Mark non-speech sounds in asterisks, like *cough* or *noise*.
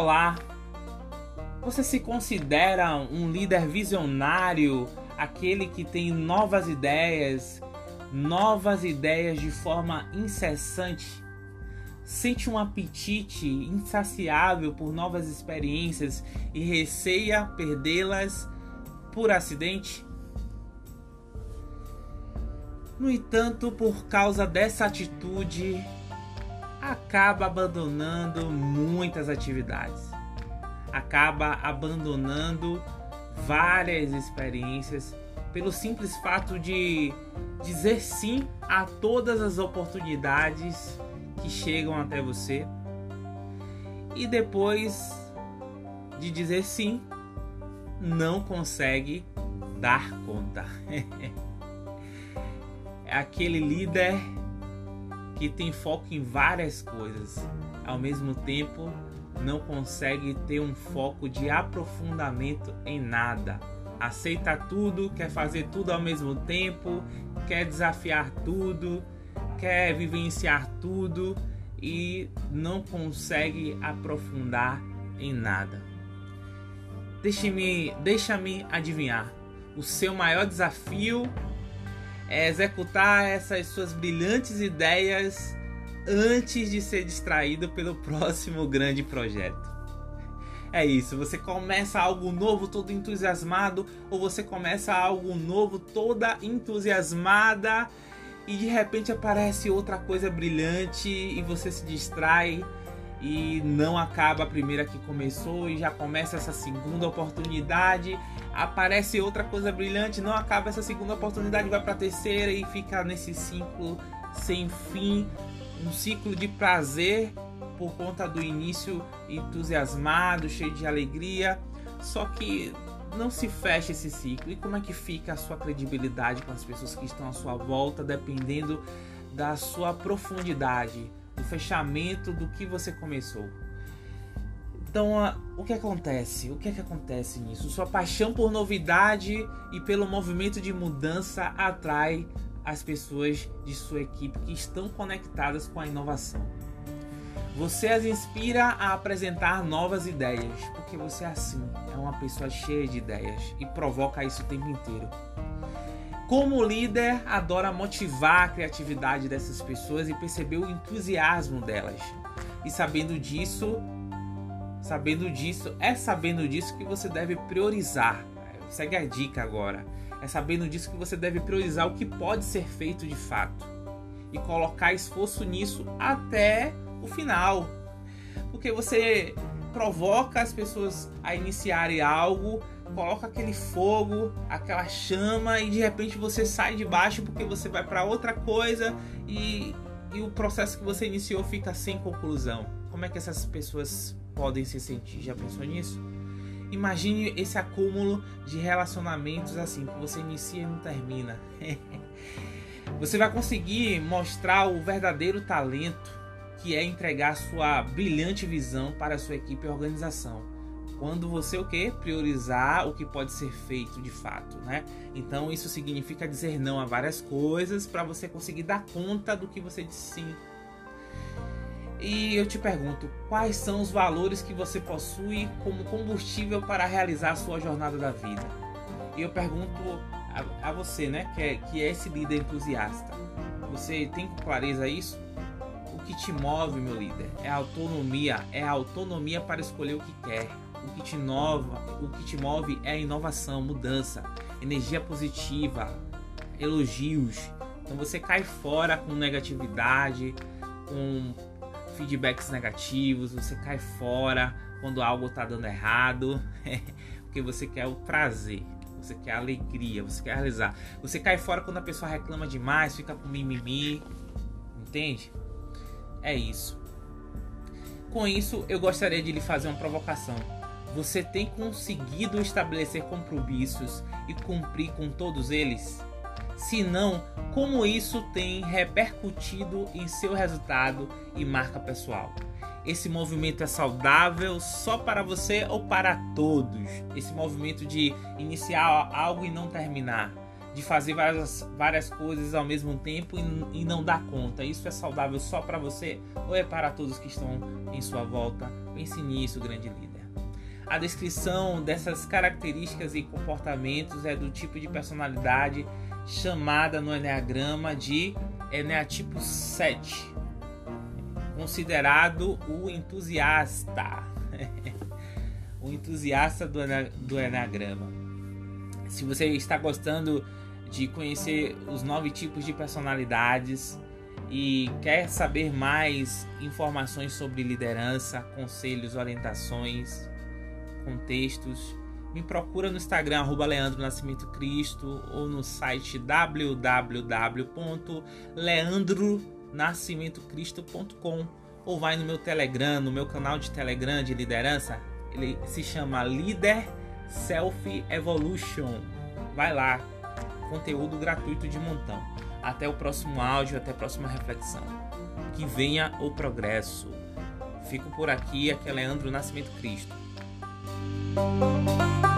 Olá, você se considera um líder visionário, aquele que tem novas ideias, novas ideias de forma incessante? Sente um apetite insaciável por novas experiências e receia perdê-las por acidente? No entanto, por causa dessa atitude, acaba abandonando muitas atividades, acaba abandonando várias experiências pelo simples fato de dizer sim a todas as oportunidades que chegam até você e depois de dizer sim, não consegue dar conta. *laughs* é aquele líder que tem foco em várias coisas, ao mesmo tempo não consegue ter um foco de aprofundamento em nada. Aceita tudo, quer fazer tudo ao mesmo tempo, quer desafiar tudo, quer vivenciar tudo e não consegue aprofundar em nada. Deixe-me, deixa-me adivinhar. O seu maior desafio é executar essas suas brilhantes ideias antes de ser distraído pelo *laughs* próximo grande projeto. É isso, você começa algo novo todo entusiasmado ou você começa algo novo toda entusiasmada e de repente aparece outra coisa brilhante e você se distrai e não acaba a primeira que começou e já começa essa segunda oportunidade. Aparece outra coisa brilhante, não acaba essa segunda oportunidade, vai para a terceira e fica nesse ciclo sem fim, um ciclo de prazer por conta do início entusiasmado, cheio de alegria. Só que não se fecha esse ciclo. E como é que fica a sua credibilidade com as pessoas que estão à sua volta, dependendo da sua profundidade, do fechamento do que você começou. Então, o que acontece? O que é que acontece nisso? Sua paixão por novidade e pelo movimento de mudança atrai as pessoas de sua equipe que estão conectadas com a inovação. Você as inspira a apresentar novas ideias, porque você é assim, é uma pessoa cheia de ideias e provoca isso o tempo inteiro. Como líder, adora motivar a criatividade dessas pessoas e perceber o entusiasmo delas. E sabendo disso, sabendo disso, é sabendo disso que você deve priorizar. Segue a dica agora. É sabendo disso que você deve priorizar o que pode ser feito de fato e colocar esforço nisso até o final. Porque você provoca as pessoas a iniciarem algo coloca aquele fogo, aquela chama e de repente você sai de baixo porque você vai para outra coisa e, e o processo que você iniciou fica sem conclusão. Como é que essas pessoas podem se sentir? Já pensou nisso? Imagine esse acúmulo de relacionamentos assim que você inicia e não termina. *laughs* você vai conseguir mostrar o verdadeiro talento que é entregar sua brilhante visão para a sua equipe e organização quando você o que priorizar o que pode ser feito de fato, né? Então isso significa dizer não a várias coisas para você conseguir dar conta do que você disse sim. E eu te pergunto, quais são os valores que você possui como combustível para realizar a sua jornada da vida? E eu pergunto a, a você, né, que é, que é esse líder entusiasta. Você tem clareza isso? O que te move, meu líder, é a autonomia, é a autonomia para escolher o que quer o que te o que te move é a inovação, mudança, energia positiva, elogios. Então você cai fora com negatividade, com feedbacks negativos, você cai fora quando algo está dando errado, *laughs* porque você quer o prazer, você quer alegria, você quer realizar. Você cai fora quando a pessoa reclama demais, fica com mimimi, entende? É isso. Com isso, eu gostaria de lhe fazer uma provocação. Você tem conseguido estabelecer compromissos e cumprir com todos eles? Se não, como isso tem repercutido em seu resultado e marca pessoal? Esse movimento é saudável só para você ou para todos? Esse movimento de iniciar algo e não terminar? de fazer várias, várias coisas ao mesmo tempo e, e não dar conta. Isso é saudável só para você ou é para todos que estão em sua volta? Pense nisso, grande líder. A descrição dessas características e comportamentos é do tipo de personalidade chamada no Enneagrama de Enneatipo 7, considerado o entusiasta. *laughs* o entusiasta do, do Enneagrama. Se você está gostando de conhecer os nove tipos de personalidades e quer saber mais informações sobre liderança, conselhos, orientações, contextos, me procura no Instagram arroba Leandro Nascimento Cristo ou no site www.leandronascimentocristo.com ou vai no meu Telegram, no meu canal de Telegram de liderança, ele se chama Líder Self Evolution. Vai lá, conteúdo gratuito de montão. Até o próximo áudio, até a próxima reflexão. Que venha o progresso. Fico por aqui, aqui é Leandro Nascimento Cristo. Thank you.